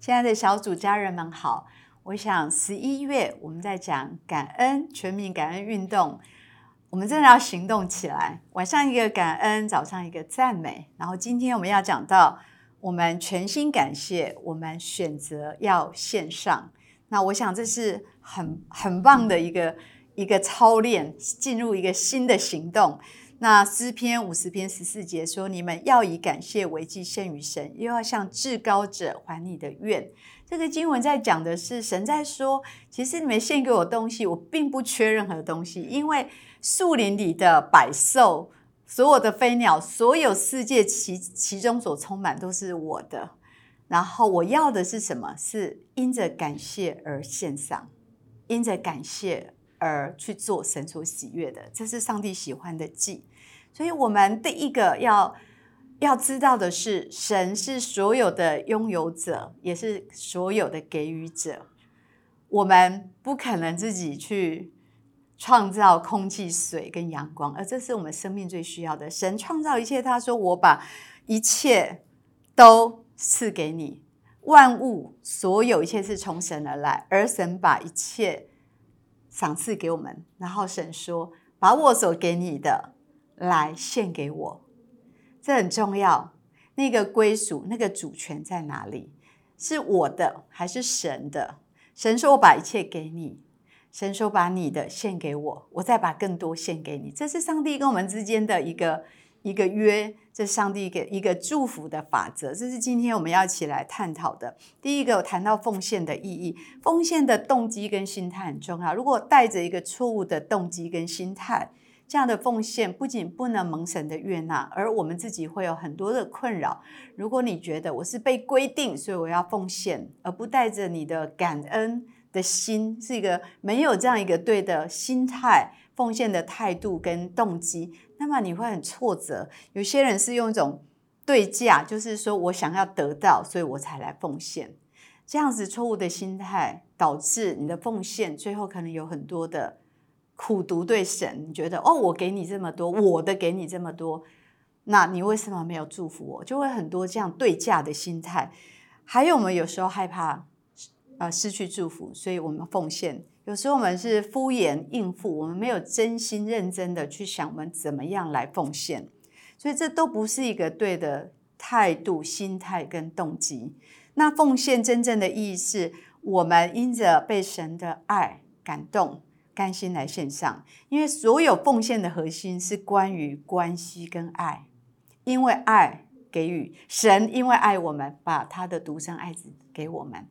亲爱的小组家人们好，我想十一月我们在讲感恩全民感恩运动，我们真的要行动起来。晚上一个感恩，早上一个赞美，然后今天我们要讲到我们全心感谢，我们选择要线上。那我想这是很很棒的一个一个操练，进入一个新的行动。那诗篇五十篇十四节说：“你们要以感谢为祭献于神，又要向至高者还你的愿。”这个经文在讲的是神在说：“其实你们献给我东西，我并不缺任何东西，因为树林里的百兽、所有的飞鸟、所有世界其其中所充满都是我的。然后我要的是什么？是因着感谢而献上，因着感谢。”而去做神所喜悦的，这是上帝喜欢的祭。所以，我们第一个要要知道的是，神是所有的拥有者，也是所有的给予者。我们不可能自己去创造空气、水跟阳光，而这是我们生命最需要的。神创造一切，他说：“我把一切都赐给你，万物所有一切是从神而来，而神把一切。”赏赐给我们，然后神说：“把我所给你的来献给我。”这很重要。那个归属、那个主权在哪里？是我的还是神的？神说：“我把一切给你。”神说：“把你的献给我，我再把更多献给你。”这是上帝跟我们之间的一个。一个约，这是上帝给一个祝福的法则，这是今天我们要一起来探讨的。第一个，谈到奉献的意义，奉献的动机跟心态很重要。如果带着一个错误的动机跟心态，这样的奉献不仅不能蒙神的悦纳，而我们自己会有很多的困扰。如果你觉得我是被规定，所以我要奉献，而不带着你的感恩的心，是一个没有这样一个对的心态。奉献的态度跟动机，那么你会很挫折。有些人是用一种对价，就是说我想要得到，所以我才来奉献。这样子错误的心态，导致你的奉献最后可能有很多的苦读对神。你觉得哦，我给你这么多，我的给你这么多，那你为什么没有祝福我？就会很多这样对价的心态。还有我们有时候害怕啊失去祝福，所以我们奉献。有时候我们是敷衍应付，我们没有真心认真的去想我们怎么样来奉献，所以这都不是一个对的态度、心态跟动机。那奉献真正的意义是我们因着被神的爱感动，甘心来献上。因为所有奉献的核心是关于关系跟爱，因为爱给予神，因为爱我们，把他的独生爱子给我们。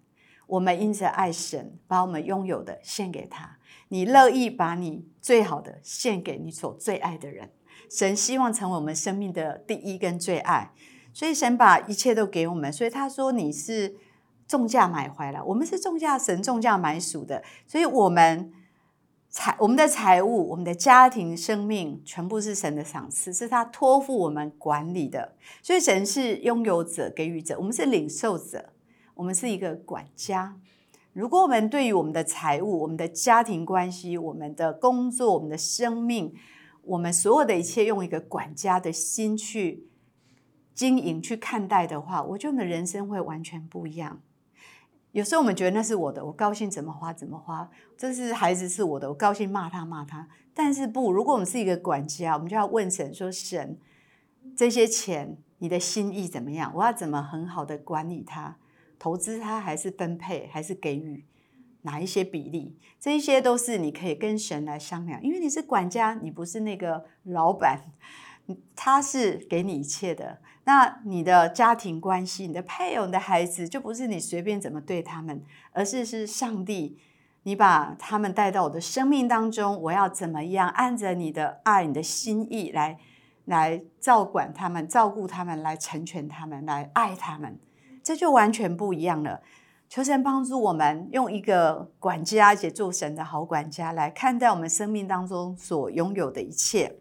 我们因着爱神，把我们拥有的献给他。你乐意把你最好的献给你所最爱的人。神希望成为我们生命的第一跟最爱，所以神把一切都给我们。所以他说你是重价买回来，我们是重价神重价买赎的。所以我们财我们的财物、我们的家庭、生命，全部是神的赏赐，是他托付我们管理的。所以神是拥有者、给予者，我们是领受者。我们是一个管家。如果我们对于我们的财务、我们的家庭关系、我们的工作、我们的生命，我们所有的一切用一个管家的心去经营、去看待的话，我觉得我们的人生会完全不一样。有时候我们觉得那是我的，我高兴怎么花怎么花。这是孩子是我的，我高兴骂他骂他。但是不，如果我们是一个管家，我们就要问神说：神，这些钱你的心意怎么样？我要怎么很好的管理它？投资它还是分配还是给予哪一些比例？这一些都是你可以跟神来商量，因为你是管家，你不是那个老板，他是给你一切的。那你的家庭关系、你的配偶、你的孩子，就不是你随便怎么对他们，而是是上帝，你把他们带到我的生命当中，我要怎么样按着你的爱、你的心意来来照管他们、照顾他们、来成全他们、来爱他们。这就完全不一样了。求神帮助我们，用一个管家，且做神的好管家来看待我们生命当中所拥有的一切。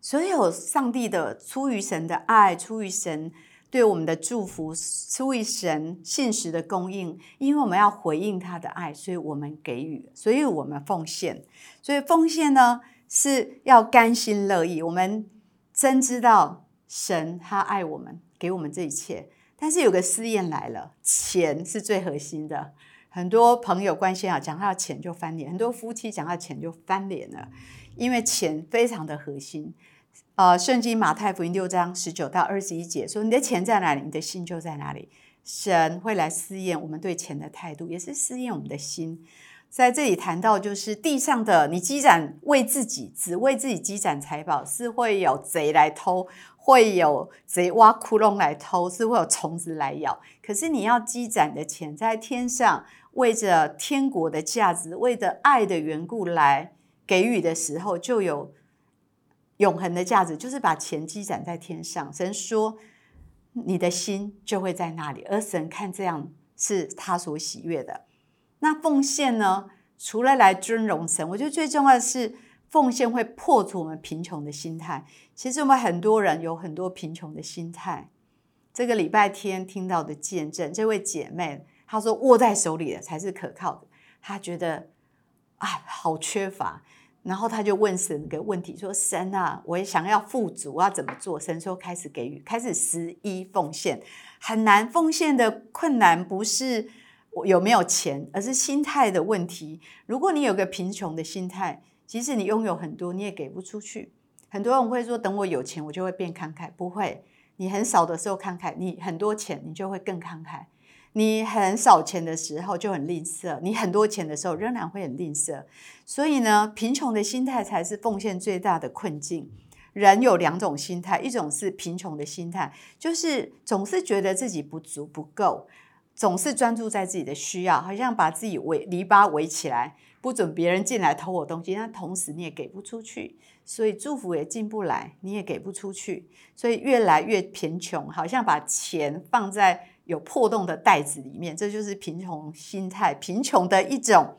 所有上帝的出于神的爱，出于神对我们的祝福，出于神信实的供应。因为我们要回应他的爱，所以我们给予，所以我们奉献。所以奉献呢，是要甘心乐意。我们真知道神他爱我们，给我们这一切。但是有个试验来了，钱是最核心的。很多朋友关心啊，讲到钱就翻脸；很多夫妻讲到钱就翻脸了，因为钱非常的核心。呃，圣经马太福音六章十九到二十一节说：“你的钱在哪里，你的心就在哪里。”神会来试验我们对钱的态度，也是试验我们的心。在这里谈到，就是地上的你积攒为自己，只为自己积攒财宝，是会有贼来偷，会有贼挖窟窿来偷，是会有虫子来咬。可是你要积攒的钱在天上。为着天国的价值，为着爱的缘故来给予的时候，就有永恒的价值，就是把钱积攒在天上。神说，你的心就会在那里，而神看这样是他所喜悦的。那奉献呢？除了来尊荣神，我觉得最重要的是奉献会破除我们贫穷的心态。其实我们很多人有很多贫穷的心态。这个礼拜天听到的见证，这位姐妹。她说：“握在手里的才是可靠的。”她觉得啊，好缺乏。然后她就问神个问题：“说神啊，我也想要富足，我要怎么做？”神说：“开始给予，开始十一奉献。很难奉献的困难不是有没有钱，而是心态的问题。如果你有个贫穷的心态，即使你拥有很多，你也给不出去。很多人会说：‘等我有钱，我就会变慷慨。’不会，你很少的时候慷慨，你很多钱，你就会更慷慨。”你很少钱的时候就很吝啬，你很多钱的时候仍然会很吝啬。所以呢，贫穷的心态才是奉献最大的困境。人有两种心态，一种是贫穷的心态，就是总是觉得自己不足不够，总是专注在自己的需要，好像把自己围篱笆围起来，不准别人进来偷我东西。那同时你也给不出去，所以祝福也进不来，你也给不出去，所以越来越贫穷，好像把钱放在。有破洞的袋子里面，这就是贫穷心态，贫穷的一种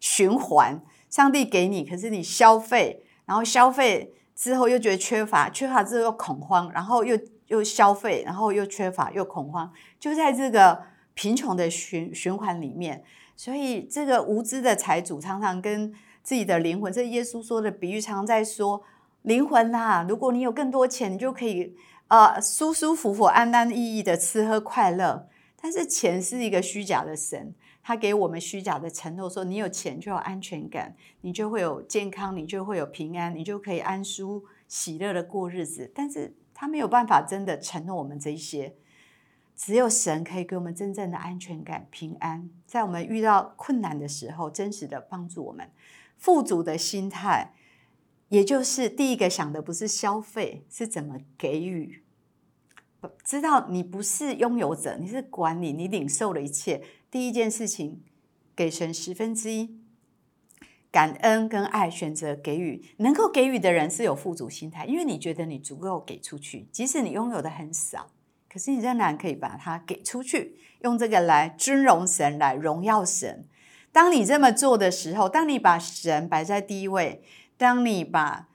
循环。上帝给你，可是你消费，然后消费之后又觉得缺乏，缺乏之后又恐慌，然后又又消费，然后又缺乏又恐慌，就在这个贫穷的循循环里面。所以，这个无知的财主常常跟自己的灵魂，这耶稣说的比喻，常常在说灵魂呐，如果你有更多钱，你就可以。呃，舒舒服服、安安逸逸的吃喝快乐，但是钱是一个虚假的神，他给我们虚假的承诺，说你有钱就有安全感，你就会有健康，你就会有平安，你就可以安舒喜乐的过日子。但是他没有办法真的承诺我们这些，只有神可以给我们真正的安全感、平安，在我们遇到困难的时候，真实的帮助我们。富足的心态。也就是第一个想的不是消费，是怎么给予。知道你不是拥有者，你是管理，你领受了一切。第一件事情，给神十分之一，感恩跟爱，选择给予。能够给予的人是有富足心态，因为你觉得你足够给出去，即使你拥有的很少，可是你仍然可以把它给出去，用这个来尊荣神，来荣耀神。当你这么做的时候，当你把神摆在第一位。当你把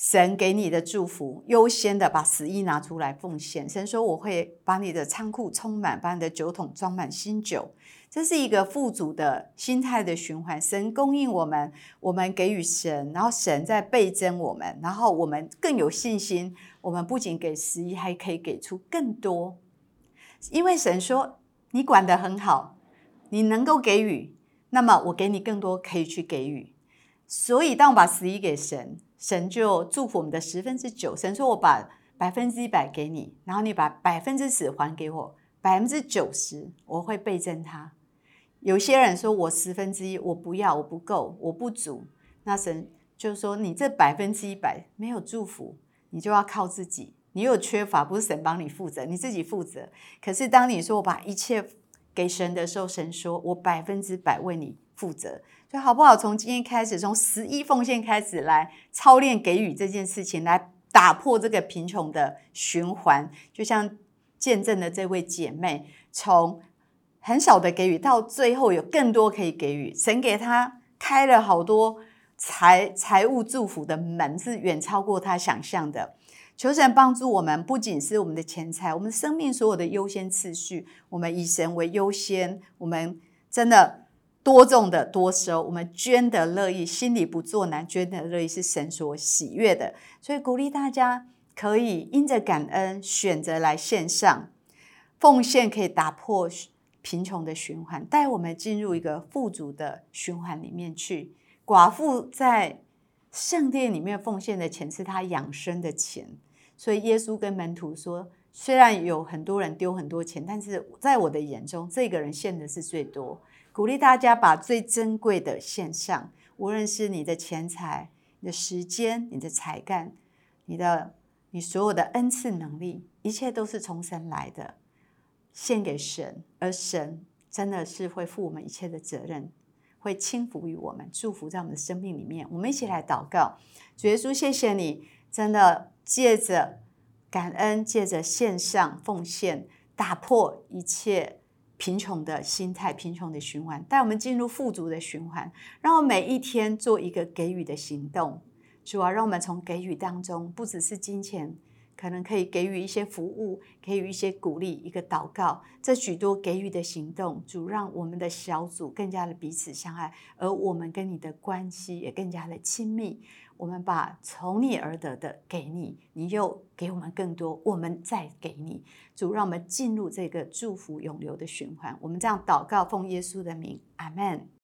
神给你的祝福优先的把十一拿出来奉献，神说我会把你的仓库充满，把你的酒桶装满新酒。这是一个富足的心态的循环。神供应我们，我们给予神，然后神在倍增我们，然后我们更有信心。我们不仅给十一，还可以给出更多，因为神说你管得很好，你能够给予，那么我给你更多可以去给予。所以，当我把十一给神，神就祝福我们的十分之九。神说：“我把百分之一百给你，然后你把百分之十还给我，百分之九十我会倍增它。”有些人说：“我十分之一我不要，我不够，我不足。”那神就说：“你这百分之一百没有祝福，你就要靠自己。你有缺乏，不是神帮你负责，你自己负责。可是当你说我把一切给神的时候，神说我百分之百为你负责。”所以好不好？从今天开始，从十一奉献开始来操练给予这件事情，来打破这个贫穷的循环。就像见证的这位姐妹，从很少的给予，到最后有更多可以给予。神给她开了好多财财务祝福的门，是远超过她想象的。求神帮助我们，不仅是我们的钱财，我们生命所有的优先次序，我们以神为优先。我们真的。多种的多收，我们捐的乐意，心里不作难，捐的乐意是神所喜悦的，所以鼓励大家可以因着感恩选择来线上。奉献可以打破贫穷的循环，带我们进入一个富足的循环里面去。寡妇在圣殿里面奉献的钱是她养生的钱，所以耶稣跟门徒说：虽然有很多人丢很多钱，但是在我的眼中，这个人献的是最多。鼓励大家把最珍贵的献上，无论是你的钱财、你的时间、你的才干、你的你所有的恩赐能力，一切都是从神来的。献给神，而神真的是会负我们一切的责任，会轻抚于我们，祝福在我们的生命里面。我们一起来祷告，主耶稣，谢谢你，真的借着感恩，借着线上奉献，打破一切贫穷的心态、贫穷的循环，带我们进入富足的循环，让我每一天做一个给予的行动。主啊，让我们从给予当中，不只是金钱。可能可以给予一些服务，给予一些鼓励，一个祷告，这许多给予的行动，主让我们的小组更加的彼此相爱，而我们跟你的关系也更加的亲密。我们把从你而得的给你，你又给我们更多，我们再给你。主让我们进入这个祝福永流的循环。我们这样祷告，奉耶稣的名，阿门。